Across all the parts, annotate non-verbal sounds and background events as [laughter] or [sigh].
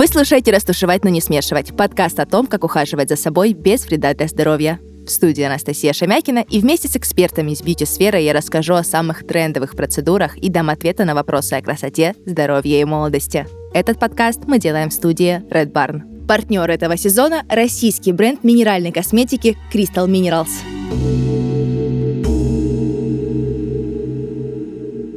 Вы слушаете «Растушевать, но не смешивать» — подкаст о том, как ухаживать за собой без вреда для здоровья. В студии Анастасия Шемякина, и вместе с экспертами из бьюти-сферы я расскажу о самых трендовых процедурах и дам ответы на вопросы о красоте, здоровье и молодости. Этот подкаст мы делаем в студии Red Barn. Партнер этого сезона – российский бренд минеральной косметики Crystal Minerals.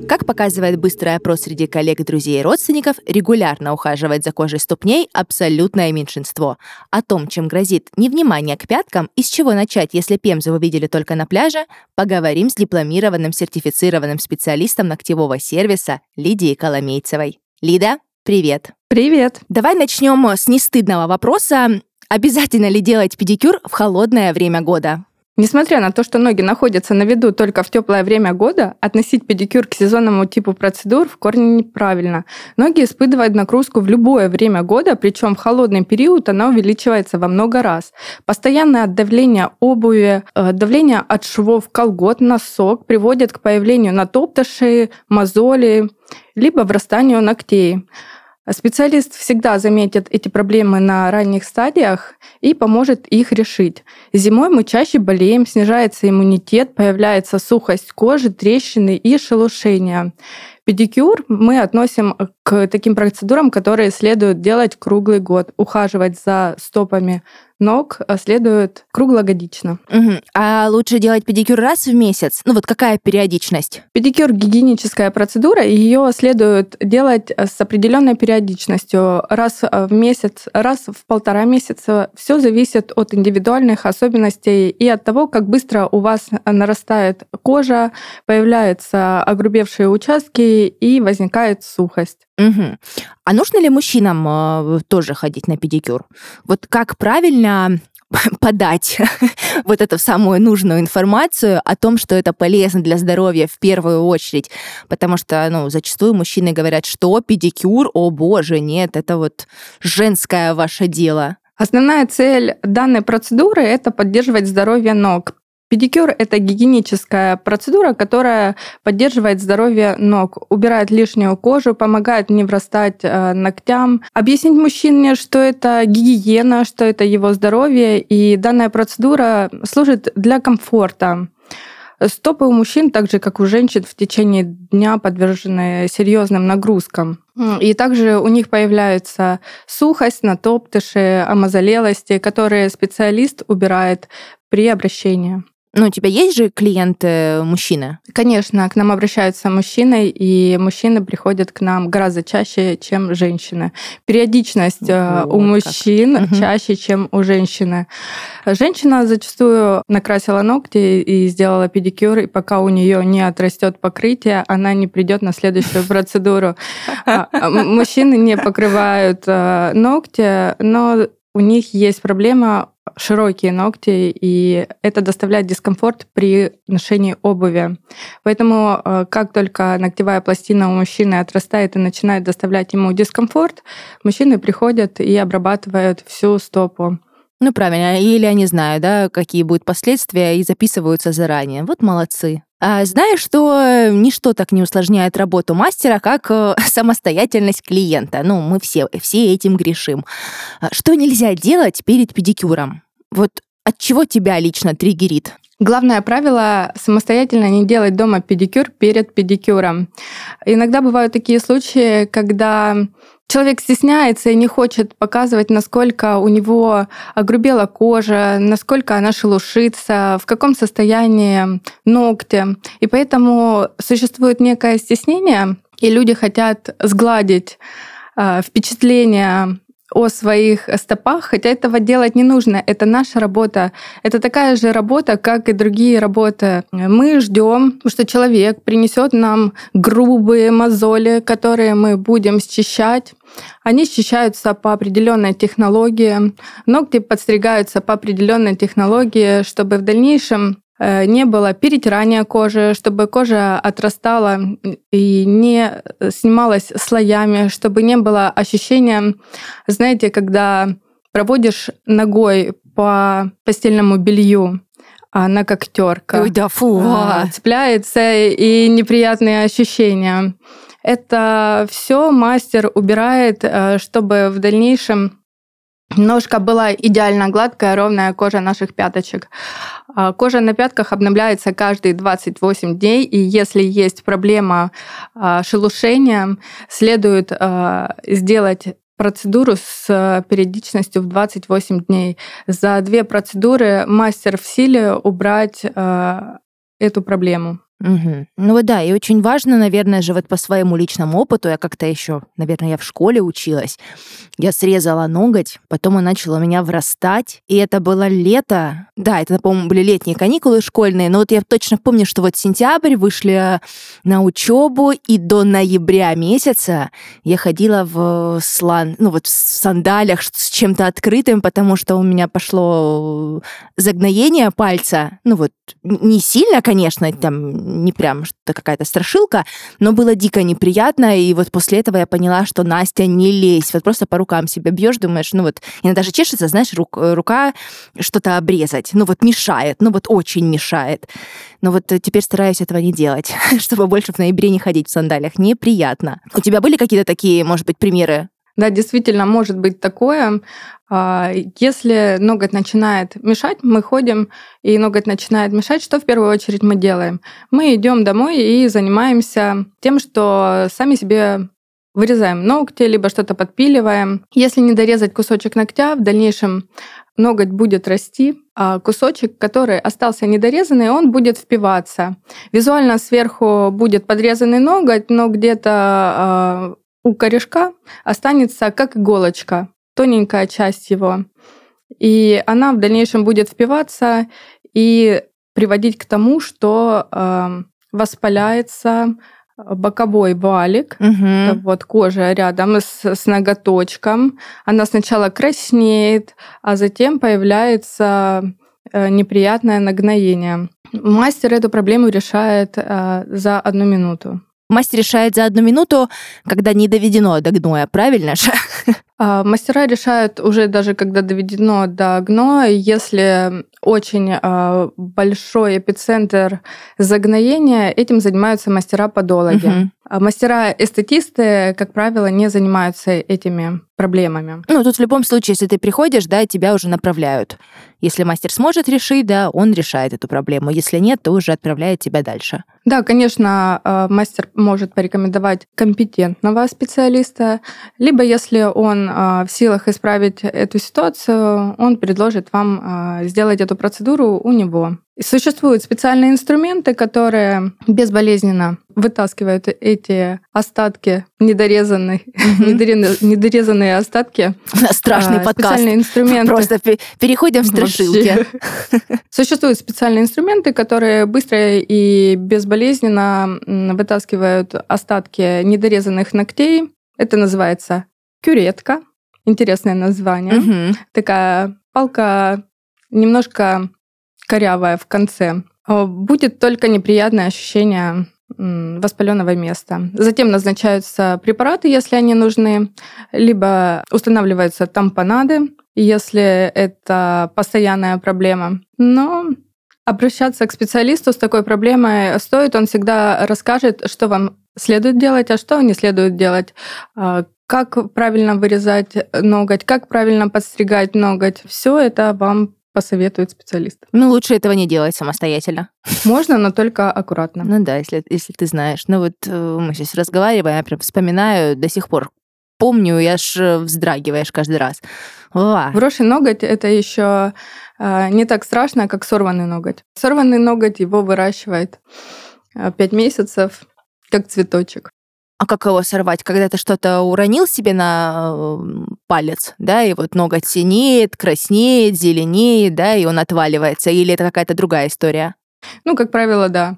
Как показывает быстрый опрос среди коллег, друзей и родственников, регулярно ухаживать за кожей ступней – абсолютное меньшинство. О том, чем грозит невнимание к пяткам и с чего начать, если пемзу вы видели только на пляже, поговорим с дипломированным сертифицированным специалистом ногтевого сервиса Лидией Коломейцевой. Лида, привет! Привет! Давай начнем с нестыдного вопроса. Обязательно ли делать педикюр в холодное время года? Несмотря на то, что ноги находятся на виду только в теплое время года, относить педикюр к сезонному типу процедур в корне неправильно. Ноги испытывают нагрузку в любое время года, причем в холодный период она увеличивается во много раз. Постоянное давление обуви, э, давление от швов колгот, носок приводит к появлению натоптышей, мозолей, либо врастанию ногтей. Специалист всегда заметит эти проблемы на ранних стадиях и поможет их решить. Зимой мы чаще болеем, снижается иммунитет, появляется сухость кожи, трещины и шелушения. Педикюр мы относим к таким процедурам, которые следует делать круглый год, ухаживать за стопами ног а следует круглогодично. Угу. А лучше делать педикюр раз в месяц? Ну вот какая периодичность? Педикюр — гигиеническая процедура, и ее следует делать с определенной периодичностью. Раз в месяц, раз в полтора месяца. Все зависит от индивидуальных особенностей и от того, как быстро у вас нарастает кожа, появляются огрубевшие участки и возникает сухость. Угу. А нужно ли мужчинам э, тоже ходить на педикюр? Вот как правильно [laughs] подать [laughs] вот эту самую нужную информацию о том, что это полезно для здоровья в первую очередь. Потому что, ну, зачастую мужчины говорят, что педикюр, о боже, нет, это вот женское ваше дело. Основная цель данной процедуры – это поддерживать здоровье ног, Педикюр – это гигиеническая процедура, которая поддерживает здоровье ног, убирает лишнюю кожу, помогает не врастать э, ногтям. Объяснить мужчине, что это гигиена, что это его здоровье, и данная процедура служит для комфорта. Стопы у мужчин, так же как у женщин, в течение дня подвержены серьезным нагрузкам. И также у них появляется сухость, натоптыши, омазолелости, которые специалист убирает при обращении. Ну, у тебя есть же клиенты мужчины? Конечно, к нам обращаются мужчины, и мужчины приходят к нам гораздо чаще, чем женщины. Периодичность э, вот, у мужчин как. чаще, чем у женщины. Женщина зачастую накрасила ногти и сделала педикюр, и пока у нее не отрастет покрытие, она не придет на следующую процедуру. А, а, мужчины не покрывают э, ногти, но у них есть проблема широкие ногти, и это доставляет дискомфорт при ношении обуви. Поэтому э, как только ногтевая пластина у мужчины отрастает и начинает доставлять ему дискомфорт, мужчины приходят и обрабатывают всю стопу. Ну, правильно. Или они знают, да, какие будут последствия, и записываются заранее. Вот молодцы. А знаешь, что ничто так не усложняет работу мастера, как э, [laughs] самостоятельность клиента. Ну, мы все, все этим грешим. А что нельзя делать перед педикюром? Вот от чего тебя лично триггерит? Главное правило — самостоятельно не делать дома педикюр перед педикюром. Иногда бывают такие случаи, когда человек стесняется и не хочет показывать, насколько у него огрубела кожа, насколько она шелушится, в каком состоянии ногти. И поэтому существует некое стеснение, и люди хотят сгладить а, впечатление о своих стопах, хотя этого делать не нужно. Это наша работа. Это такая же работа, как и другие работы. Мы ждем, что человек принесет нам грубые мозоли, которые мы будем счищать. Они счищаются по определенной технологии. Ногти подстригаются по определенной технологии, чтобы в дальнейшем не было перетирания кожи, чтобы кожа отрастала и не снималась слоями, чтобы не было ощущения, знаете, когда проводишь ногой по постельному белью, она как терка. Ой, да, фу. Цепляется и неприятные ощущения. Это все мастер убирает, э, чтобы в дальнейшем Ножка была идеально гладкая, ровная кожа наших пяточек. А, кожа на пятках обновляется каждые 28 дней, и если есть проблема а, шелушения, следует а, сделать процедуру с периодичностью в 28 дней. За две процедуры мастер в силе убрать эту проблему. Угу. Ну да, и очень важно, наверное же, вот по своему личному опыту, я как-то еще, наверное, я в школе училась, я срезала ноготь, потом он начал у меня врастать, и это было лето, да, это, по-моему, были летние каникулы школьные, но вот я точно помню, что вот сентябрь вышли на учебу, и до ноября месяца я ходила в слан, ну вот в сандалях с чем-то открытым, потому что у меня пошло загноение пальца, ну вот не сильно, конечно, там не прям что какая-то страшилка, но было дико неприятно, и вот после этого я поняла, что Настя, не лезь, вот просто по рукам себя бьешь, думаешь, ну вот, иногда даже чешется, знаешь, рук, рука что-то обрезать, ну вот мешает, ну вот очень мешает. Но вот теперь стараюсь этого не делать, [laughs] чтобы больше в ноябре не ходить в сандалиях. Неприятно. У тебя были какие-то такие, может быть, примеры да, действительно, может быть такое. А, если ноготь начинает мешать, мы ходим, и ноготь начинает мешать, что в первую очередь мы делаем? Мы идем домой и занимаемся тем, что сами себе вырезаем ногти, либо что-то подпиливаем. Если не дорезать кусочек ногтя, в дальнейшем ноготь будет расти, а кусочек, который остался недорезанный, он будет впиваться. Визуально сверху будет подрезанный ноготь, но где-то а, у корешка останется как иголочка, тоненькая часть его. И она в дальнейшем будет впиваться и приводить к тому, что э, воспаляется боковой валик, угу. вот кожа рядом с, с ноготочком. Она сначала краснеет, а затем появляется э, неприятное нагноение. Мастер эту проблему решает э, за одну минуту. Мастер решает за одну минуту, когда не доведено до гноя, правильно же? [laughs] А, мастера решают уже даже когда доведено до гноя, если очень а, большой эпицентр загноения, этим занимаются мастера-подологи. Угу. А мастера-эстетисты, как правило, не занимаются этими проблемами. Ну, тут в любом случае, если ты приходишь, да, тебя уже направляют. Если мастер сможет решить, да, он решает эту проблему. Если нет, то уже отправляет тебя дальше. Да, конечно, мастер может порекомендовать компетентного специалиста, либо если он а, в силах исправить эту ситуацию, он предложит вам сделать эту процедуру у него. Существуют специальные инструменты, которые безболезненно вытаскивают эти остатки недорезанные, mm-hmm. [laughs] недорезанные остатки. Страшный а, подкаст. Специальные инструменты. Просто переходим в страшилки. [laughs] Существуют специальные инструменты, которые быстро и безболезненно вытаскивают остатки недорезанных ногтей. Это называется кюретка. Интересное название. Mm-hmm. Такая палка немножко корявая в конце, а, будет только неприятное ощущение воспаленного места. Затем назначаются препараты, если они нужны, либо устанавливаются тампонады, если это постоянная проблема. Но обращаться к специалисту с такой проблемой стоит, он всегда расскажет, что вам следует делать, а что не следует делать, а, как правильно вырезать ноготь, как правильно подстригать ноготь. Все это вам посоветует специалист. Ну, лучше этого не делать самостоятельно. Можно, но только аккуратно. Ну да, если, если ты знаешь. Ну вот э, мы сейчас разговариваем, я прям вспоминаю до сих пор. Помню, я аж э, вздрагиваешь каждый раз. О. Брошенный ноготь это еще э, не так страшно, как сорванный ноготь. Сорванный ноготь его выращивает пять месяцев, как цветочек. А как его сорвать? Когда ты что-то уронил себе на э, палец, да, и вот ноготь синеет, краснеет, зеленеет, да, и он отваливается, или это какая-то другая история? Ну, как правило, да.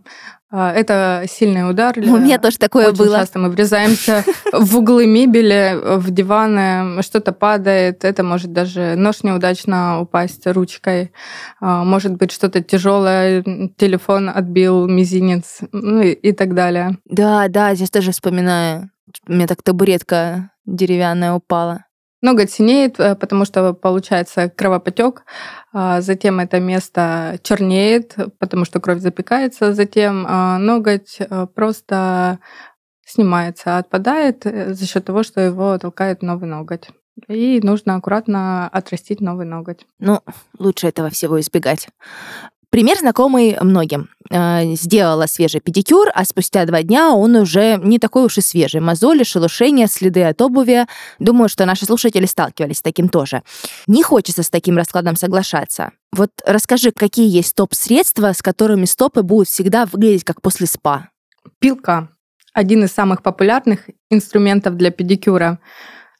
А, это сильный удар. У меня тоже такое Очень было. часто мы врезаемся в углы мебели, в диваны, что-то падает. Это может даже нож неудачно упасть ручкой. А, может быть, что-то тяжелое, телефон отбил мизинец ну и так далее. Да, да, здесь тоже вспоминаю. У меня так табуретка деревянная упала. Ноготь синеет, э, потому что получается кровопотек, а затем это место чернеет, потому что кровь запекается, затем а, ноготь э, просто снимается, отпадает э, за счет того, что его толкает новый ноготь. И нужно аккуратно отрастить новый ноготь. Ну, лучше этого всего избегать. Пример знакомый многим. Э, сделала свежий педикюр, а спустя два дня он уже не такой уж и свежий. Мозоли, шелушения, следы от обуви. Думаю, что наши слушатели сталкивались с таким тоже. Не хочется с таким раскладом соглашаться. Вот расскажи, какие есть топ-средства, с которыми стопы будут всегда выглядеть как после спа? Пилка. Один из самых популярных инструментов для педикюра.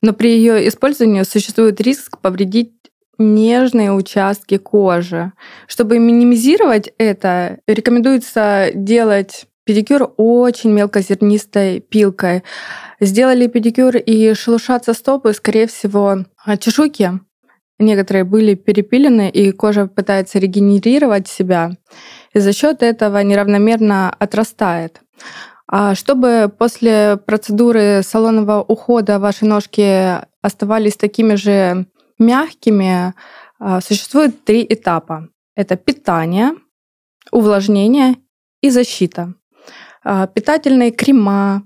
Но при ее использовании существует риск повредить нежные участки кожи. Чтобы минимизировать это, рекомендуется делать педикюр очень мелкозернистой пилкой. Сделали педикюр и шелушатся стопы, скорее всего, чешуйки. Некоторые были перепилены, и кожа пытается регенерировать себя, и за счет этого неравномерно отрастает. А чтобы после процедуры салонного ухода ваши ножки оставались такими же мягкими, а, существует три этапа. Это питание, увлажнение и защита. А, питательные крема,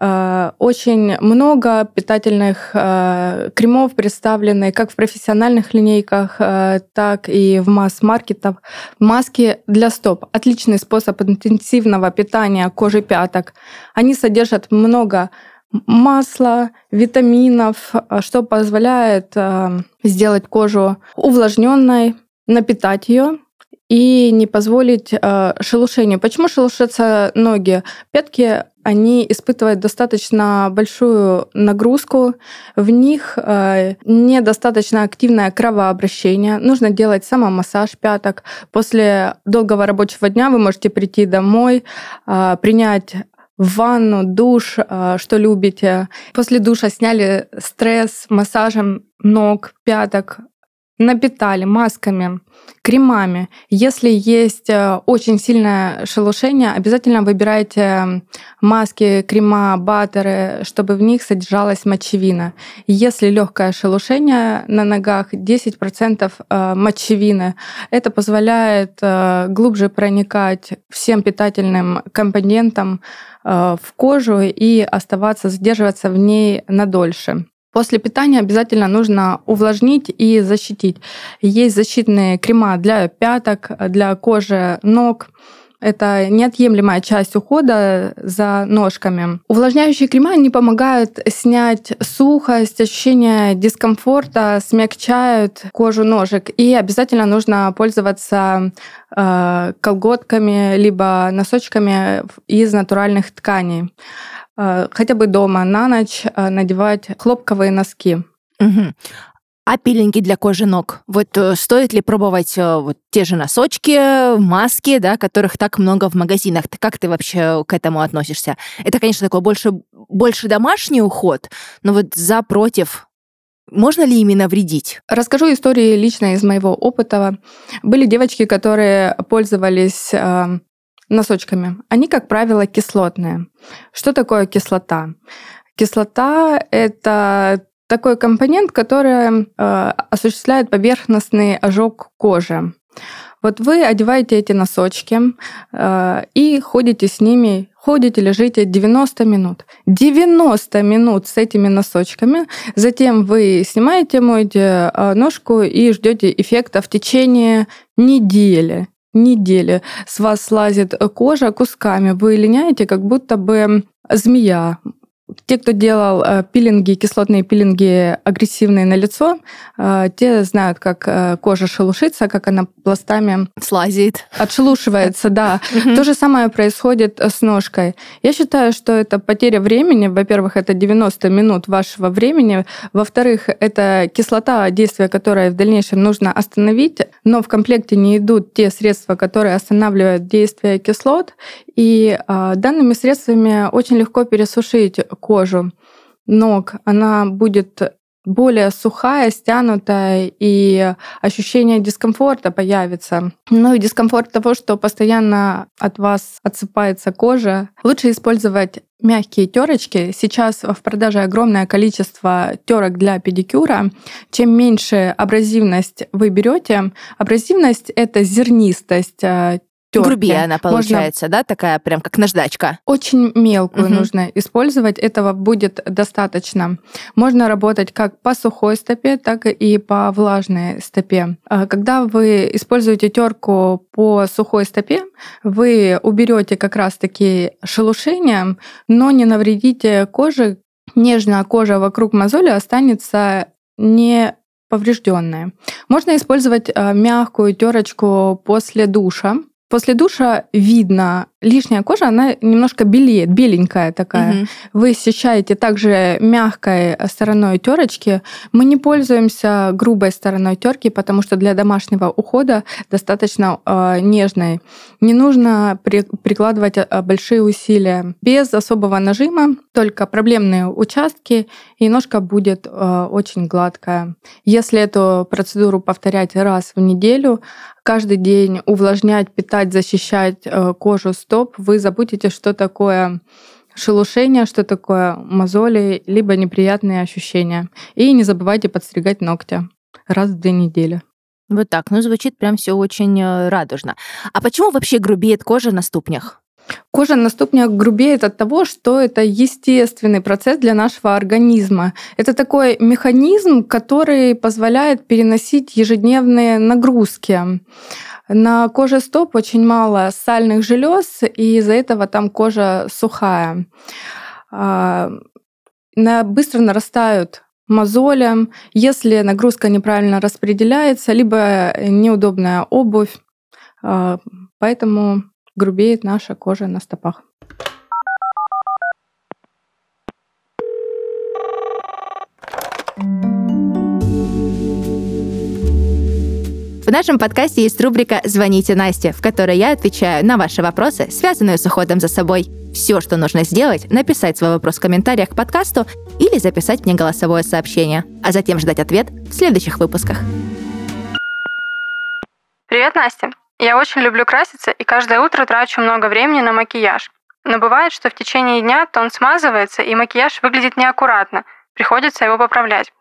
а, очень много питательных кремов представлены как в профессиональных линейках, так и в масс-маркетах. Маски для стоп – отличный способ интенсивного питания кожи пяток. Они содержат много масла, витаминов, что позволяет сделать кожу увлажненной, напитать ее и не позволить э, шелушению. Почему шелушатся ноги? Пятки, они испытывают достаточно большую нагрузку, в них э, недостаточно активное кровообращение. Нужно делать самомассаж пяток. После долгого рабочего дня вы можете прийти домой, э, принять ванну, душ, э, что любите. После душа сняли стресс массажем ног, пяток, напитали масками, кремами. Если есть э, очень сильное шелушение, обязательно выбирайте маски, крема, баттеры, чтобы в них содержалась мочевина. Если легкое шелушение на ногах, 10% э, мочевины. Это позволяет э, глубже проникать всем питательным компонентам в кожу и оставаться, задерживаться в ней надольше. После питания обязательно нужно увлажнить и защитить. Есть защитные крема для пяток, для кожи ног. Это неотъемлемая часть ухода за ножками. Увлажняющие крема не помогают снять сухость, ощущение дискомфорта, смягчают кожу ножек. И обязательно нужно пользоваться э, колготками либо носочками из натуральных тканей. Э, хотя бы дома на ночь э, надевать хлопковые носки. Угу. А пилинги для кожи ног? Вот э, стоит ли пробовать вот те же носочки, маски, да, которых так много в магазинах? Как ты вообще к этому относишься? Это, конечно, такой больше, больше домашний уход, но вот за против можно ли именно вредить? Расскажу истории лично из моего опыта. Были девочки, которые пользовались носочками, они, как правило, кислотные. Что такое кислота? Кислота – это такой компонент, который э, осуществляет поверхностный ожог кожи. Вот вы одеваете эти носочки э, и ходите с ними, ходите, лежите 90 минут. 90 минут с этими носочками. Затем вы снимаете, моете э, ножку и ждете эффекта в течение недели недели с вас слазит кожа кусками, вы линяете, как будто бы змея. Те, кто делал э, пилинги, кислотные пилинги агрессивные на лицо, э, те знают, как э, кожа шелушится, как она пластами слазит. Отшелушивается, да. То же самое происходит с ножкой. Я считаю, что это потеря времени. Во-первых, это 90 минут вашего времени. Во-вторых, это кислота, действие которое в дальнейшем нужно остановить, но в комплекте не идут те средства, которые останавливают действие кислот. И данными средствами очень легко пересушить кожу ног, она будет более сухая, стянутая, и ощущение дискомфорта появится. Ну и дискомфорт того, что постоянно от вас отсыпается кожа. Лучше использовать мягкие терочки. Сейчас в продаже огромное количество терок для педикюра. Чем меньше абразивность вы берете, абразивность это зернистость терки. Грубее она получается, Можно... да, такая прям как наждачка. Очень мелкую угу. нужно использовать, этого будет достаточно. Можно работать как по сухой стопе, так и по влажной стопе. А когда вы используете терку по сухой стопе, вы уберете как раз-таки шелушение, но не навредите коже. Нежная кожа вокруг мозоли останется не поврежденная. Можно использовать а, мягкую терочку после душа. После душа видно, лишняя кожа, она немножко белеет, беленькая такая. Угу. Вы счищаете также мягкой стороной терочки. Мы не пользуемся грубой стороной терки, потому что для домашнего ухода достаточно э, нежной. Не нужно при, прикладывать а, большие усилия. Без особого нажима, только проблемные участки, и ножка будет э, очень гладкая. Если эту процедуру повторять раз в неделю, каждый день увлажнять, питать, защищать э, кожу стоп, вы забудете, что такое шелушение, что такое мозоли, либо неприятные ощущения. И не забывайте подстригать ногти раз в две недели. Вот так, ну звучит прям все очень э, радужно. А почему вообще грубеет кожа на ступнях? Кожа на ступнях грубеет от того, что это естественный процесс для нашего организма. Это такой механизм, который позволяет переносить ежедневные нагрузки. На коже стоп очень мало сальных желез, и из-за этого там кожа сухая. А, быстро нарастают мозоли, если нагрузка неправильно распределяется, либо неудобная обувь. А, поэтому грубеет наша кожа на стопах. Нашем подкасте есть рубрика «Звоните Насте», в которой я отвечаю на ваши вопросы, связанные с уходом за собой. Все, что нужно сделать, написать свой вопрос в комментариях к подкасту или записать мне голосовое сообщение, а затем ждать ответ в следующих выпусках. Привет, Настя. Я очень люблю краситься и каждое утро трачу много времени на макияж. Но бывает, что в течение дня тон смазывается и макияж выглядит неаккуратно. Приходится его поправлять.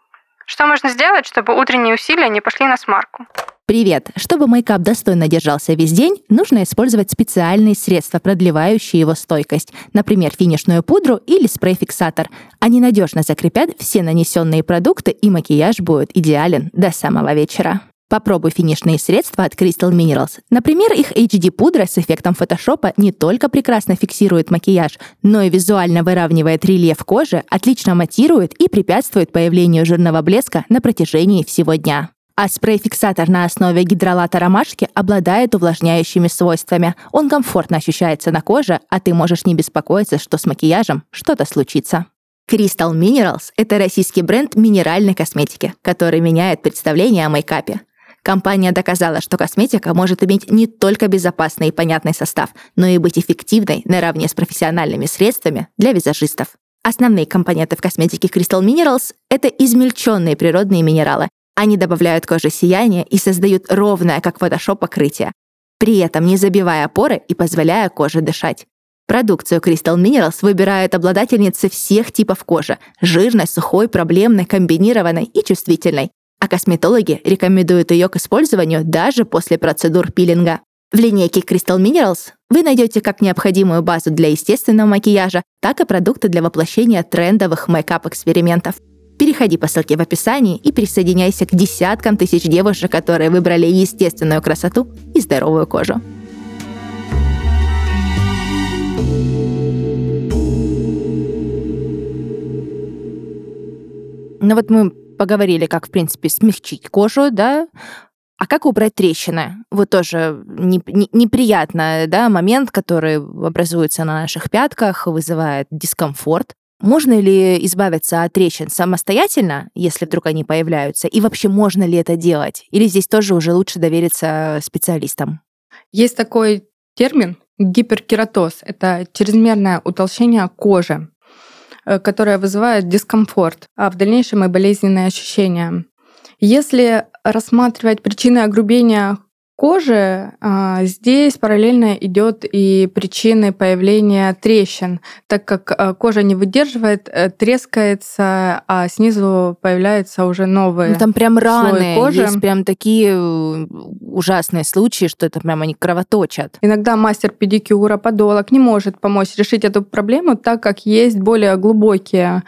Что можно сделать, чтобы утренние усилия не пошли на смарку? Привет! Чтобы мейкап достойно держался весь день, нужно использовать специальные средства, продлевающие его стойкость, например, финишную пудру или спрей-фиксатор. Они надежно закрепят все нанесенные продукты, и макияж будет идеален до самого вечера. Попробуй финишные средства от Crystal Minerals. Например, их HD-пудра с эффектом фотошопа не только прекрасно фиксирует макияж, но и визуально выравнивает рельеф кожи, отлично матирует и препятствует появлению жирного блеска на протяжении всего дня. А спрей-фиксатор на основе гидролата ромашки обладает увлажняющими свойствами. Он комфортно ощущается на коже, а ты можешь не беспокоиться, что с макияжем что-то случится. Crystal Minerals — это российский бренд минеральной косметики, который меняет представление о мейкапе. Компания доказала, что косметика может иметь не только безопасный и понятный состав, но и быть эффективной наравне с профессиональными средствами для визажистов. Основные компоненты в косметике Crystal Minerals — это измельченные природные минералы. Они добавляют коже сияние и создают ровное, как фотошоп, покрытие, при этом не забивая поры и позволяя коже дышать. Продукцию Crystal Minerals выбирают обладательницы всех типов кожи – жирной, сухой, проблемной, комбинированной и чувствительной а косметологи рекомендуют ее к использованию даже после процедур пилинга. В линейке Crystal Minerals вы найдете как необходимую базу для естественного макияжа, так и продукты для воплощения трендовых мейкап-экспериментов. Переходи по ссылке в описании и присоединяйся к десяткам тысяч девушек, которые выбрали естественную красоту и здоровую кожу. Ну вот мы поговорили, как, в принципе, смягчить кожу, да, а как убрать трещины? Вот тоже не, не, неприятный да, момент, который образуется на наших пятках, вызывает дискомфорт. Можно ли избавиться от трещин самостоятельно, если вдруг они появляются? И вообще можно ли это делать? Или здесь тоже уже лучше довериться специалистам? Есть такой термин гиперкератоз. Это чрезмерное утолщение кожи. Э, которая вызывает дискомфорт, а в дальнейшем и болезненные ощущения. Если рассматривать причины огрубения кожи, а, здесь параллельно идет и причины появления трещин, так как а, кожа не выдерживает, э, трескается, а снизу появляются уже новые. Ну, там прям раны, кожи. есть прям такие э, ужасные случаи, что это прям они кровоточат. Иногда мастер педикюра, подолог не может помочь решить эту проблему, так как есть более глубокие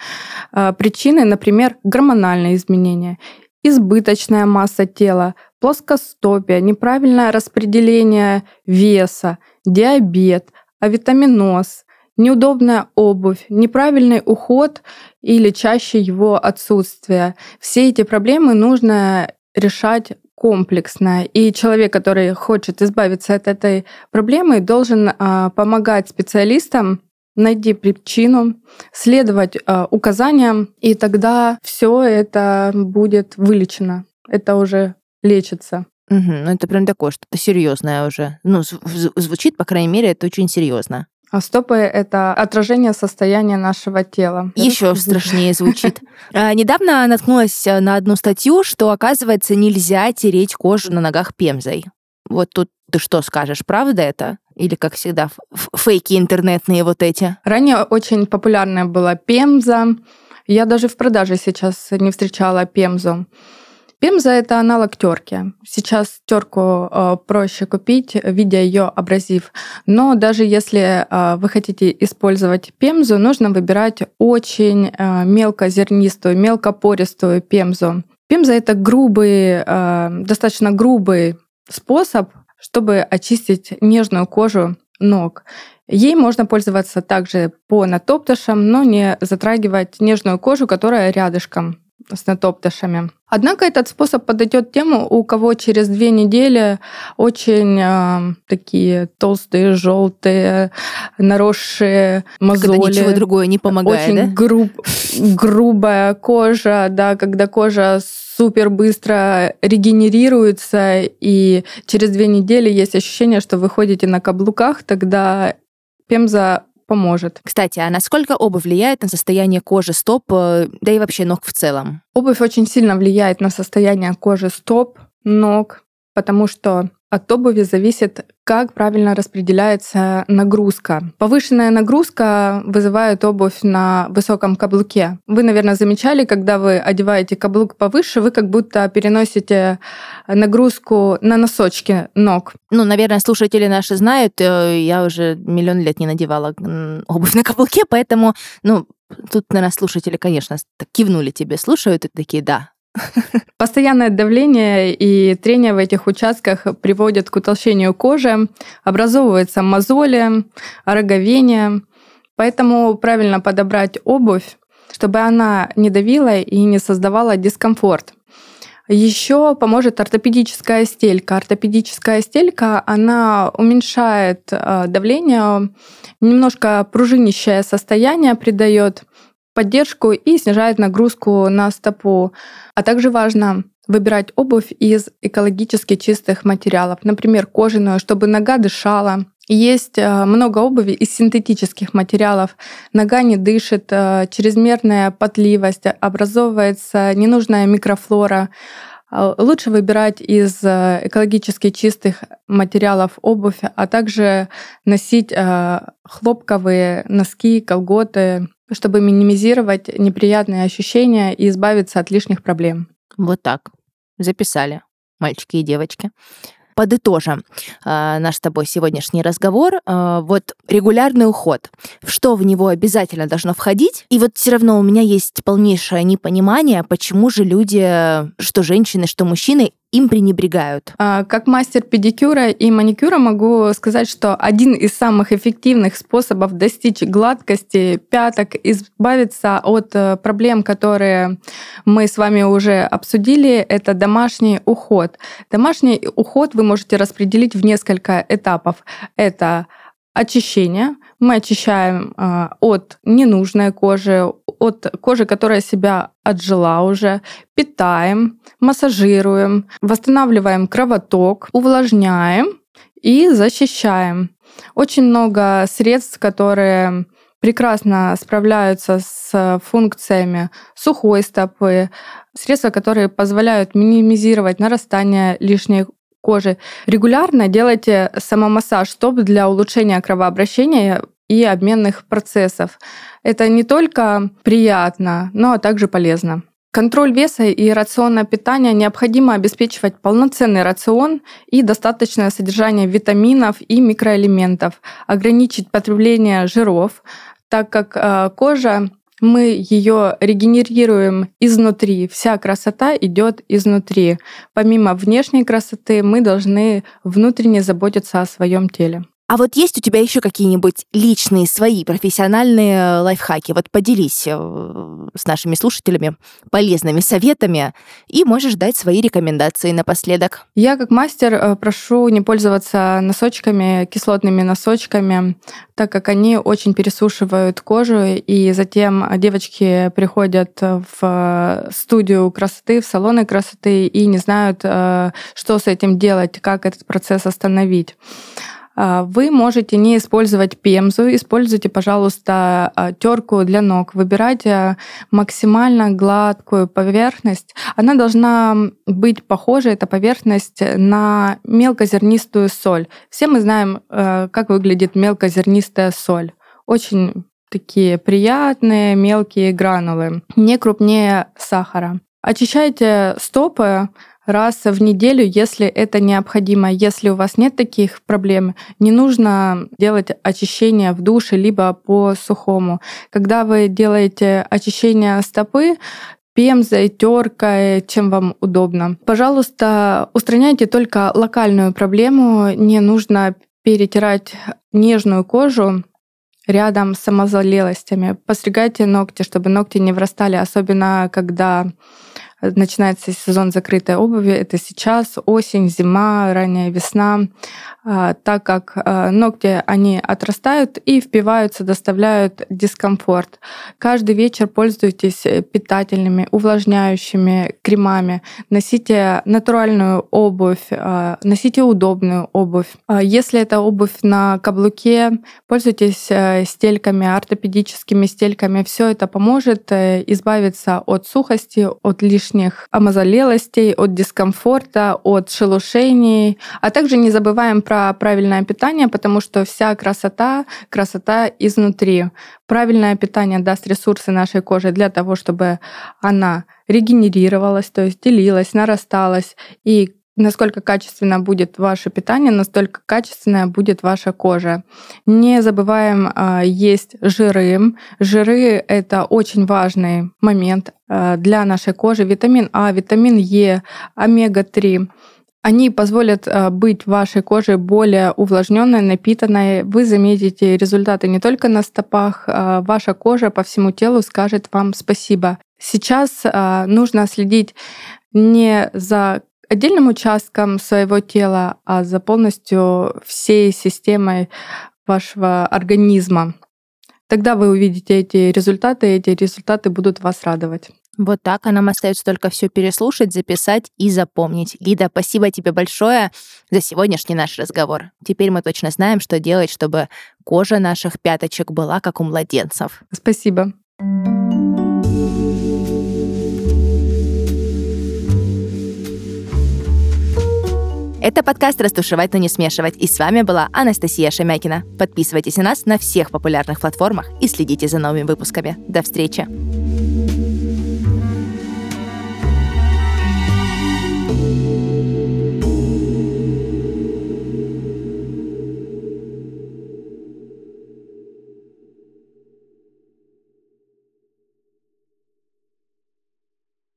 а, причины, например, гормональные изменения избыточная масса тела, плоскостопие, неправильное распределение веса, диабет, авитаминоз, неудобная обувь, неправильный уход или чаще его отсутствие. Все эти проблемы нужно решать комплексно. И человек, который хочет избавиться от этой проблемы, должен а, помогать специалистам найти причину, следовать э, указаниям, и тогда все это будет вылечено. Это уже лечится. Угу, ну это прям такое что-то серьезное уже. Ну, звучит, по крайней мере, это очень серьезно. А стопы — это отражение состояния нашего тела. Еще страшнее [laughs] звучит. А, недавно наткнулась на одну статью, что, оказывается, нельзя тереть кожу на ногах пемзой. Вот тут ты что скажешь, правда это? Или, как всегда, фейки интернетные вот эти? Ранее очень популярная была Пемза. Я даже в продаже сейчас не встречала Пемзу. Пемза – это аналог терки. Сейчас терку э, проще купить, видя ее абразив. Но даже если э, вы хотите использовать пемзу, нужно выбирать очень э, мелкозернистую, мелкопористую пемзу. Пемза – это грубый, достаточно грубый способ чтобы очистить нежную кожу ног. Ей можно пользоваться также по натоптышам, но не затрагивать нежную кожу, которая рядышком с натоптышами. Однако этот способ подойдет тем, у кого через две недели очень э, такие толстые, желтые, наросшие мозоли. Когда ничего другое не помогает, Очень да? груб, грубая кожа, да, когда кожа супер быстро регенерируется, и через две недели есть ощущение, что вы ходите на каблуках, тогда пемза поможет. Кстати, а насколько обувь влияет на состояние кожи стоп, э, да и вообще ног в целом? Обувь очень сильно влияет на состояние кожи стоп, ног, потому что от обуви зависит, как правильно распределяется нагрузка. Повышенная нагрузка вызывает обувь на высоком каблуке. Вы, наверное, замечали, когда вы одеваете каблук повыше, вы как будто переносите нагрузку на носочки ног. Ну, наверное, слушатели наши знают, э, я уже миллион лет не надевала обувь на каблуке, поэтому, ну, тут, наверное, слушатели, конечно, кивнули тебе, слушают и такие, да, [laughs] Постоянное давление и трение в этих участках приводят к утолщению кожи, образовываются мозоли, роговение. Поэтому правильно подобрать обувь, чтобы она не давила и не создавала дискомфорт. Еще поможет ортопедическая стелька. Ортопедическая стелька, она уменьшает э, давление, немножко пружинищее состояние придает поддержку и снижает нагрузку на стопу. А также важно выбирать обувь из экологически чистых материалов, например, кожаную, чтобы нога дышала. Есть э, много обуви из синтетических материалов. Нога не дышит, э, чрезмерная потливость, образовывается ненужная микрофлора. Э, лучше выбирать из экологически чистых материалов обувь, а также носить хлопковые носки, колготы, чтобы минимизировать неприятные ощущения и избавиться от лишних проблем. Вот так. Записали, мальчики и девочки. Подытожим э, наш с тобой сегодняшний разговор. Э, вот регулярный уход. Что в него обязательно должно входить? И вот все равно у меня есть полнейшее непонимание, почему же люди, что женщины, что мужчины, им пренебрегают? А, как мастер педикюра и маникюра могу сказать, что один из самых эффективных способов достичь гладкости пяток, избавиться от э, проблем, которые мы с вами уже обсудили, это домашний уход. Домашний уход вы можете распределить в несколько этапов. Это очищение. Мы очищаем э, от ненужной кожи, от кожи, которая себя отжила уже, питаем, массажируем, восстанавливаем кровоток, увлажняем и защищаем. Очень много средств, которые прекрасно справляются с функциями сухой стопы, средства, которые позволяют минимизировать нарастание лишней кожи. Регулярно делайте самомассаж стоп для улучшения кровообращения и обменных процессов. Это не только приятно, но также полезно. Контроль веса и рационное питание необходимо обеспечивать полноценный рацион и достаточное содержание витаминов и микроэлементов, ограничить потребление жиров, так как э, кожа мы ее регенерируем изнутри. Вся красота идет изнутри. Помимо внешней красоты, мы должны внутренне заботиться о своем теле. А вот есть у тебя еще какие-нибудь личные свои профессиональные э, лайфхаки? Вот поделись э, с нашими слушателями полезными советами и можешь дать свои рекомендации напоследок. Я как мастер э, прошу не пользоваться носочками, кислотными носочками, так как они очень пересушивают кожу, и затем девочки приходят в студию красоты, в салоны красоты и не знают, что с этим делать, как этот процесс остановить. А, вы можете не использовать пемзу, используйте, пожалуйста, а, терку для ног. Выбирайте максимально гладкую поверхность. Она должна быть похожа, эта поверхность, на мелкозернистую соль. Все мы знаем, э, как выглядит мелкозернистая соль. Очень такие приятные мелкие гранулы, не крупнее сахара. Очищайте стопы раз в неделю, если это необходимо. Если у вас нет таких проблем, не нужно делать очищение в душе либо по сухому. Когда вы делаете очищение стопы, пемзой, теркой, чем вам удобно. Пожалуйста, устраняйте только локальную проблему. Не нужно перетирать нежную кожу рядом с самозалелостями. Постригайте ногти, чтобы ногти не врастали, особенно когда начинается сезон закрытой обуви. Это сейчас осень, зима, ранняя весна. А, так как а, ногти, они отрастают и впиваются, доставляют дискомфорт. Каждый вечер пользуйтесь питательными, увлажняющими кремами. Носите натуральную обувь, а, носите удобную обувь. Если это обувь на каблуке, пользуйтесь э, стельками, ортопедическими стельками. Все это поможет э, избавиться от сухости, от лишних омазолелостей, от дискомфорта, от шелушений. А также не забываем про про правильное питание, потому что вся красота, красота изнутри. Правильное питание даст ресурсы нашей коже для того, чтобы она регенерировалась, то есть делилась, нарасталась. И насколько качественно будет ваше питание, настолько качественная будет ваша кожа. Не забываем э, есть жиры. Жиры — это очень важный момент э, для нашей кожи. Витамин А, витамин Е, омега-3 они позволят э, быть вашей коже более увлажненной, напитанной. Вы заметите результаты не только на стопах, а ваша кожа по всему телу скажет вам спасибо. Сейчас э, нужно следить не за отдельным участком своего тела, а за полностью всей системой вашего организма. Тогда вы увидите эти результаты, и эти результаты будут вас радовать. Вот так, а нам остается только все переслушать, записать и запомнить. Лида, спасибо тебе большое за сегодняшний наш разговор. Теперь мы точно знаем, что делать, чтобы кожа наших пяточек была как у младенцев. Спасибо. Это подкаст «Растушевать, но не смешивать». И с вами была Анастасия Шамякина. Подписывайтесь на нас на всех популярных платформах и следите за новыми выпусками. До встречи!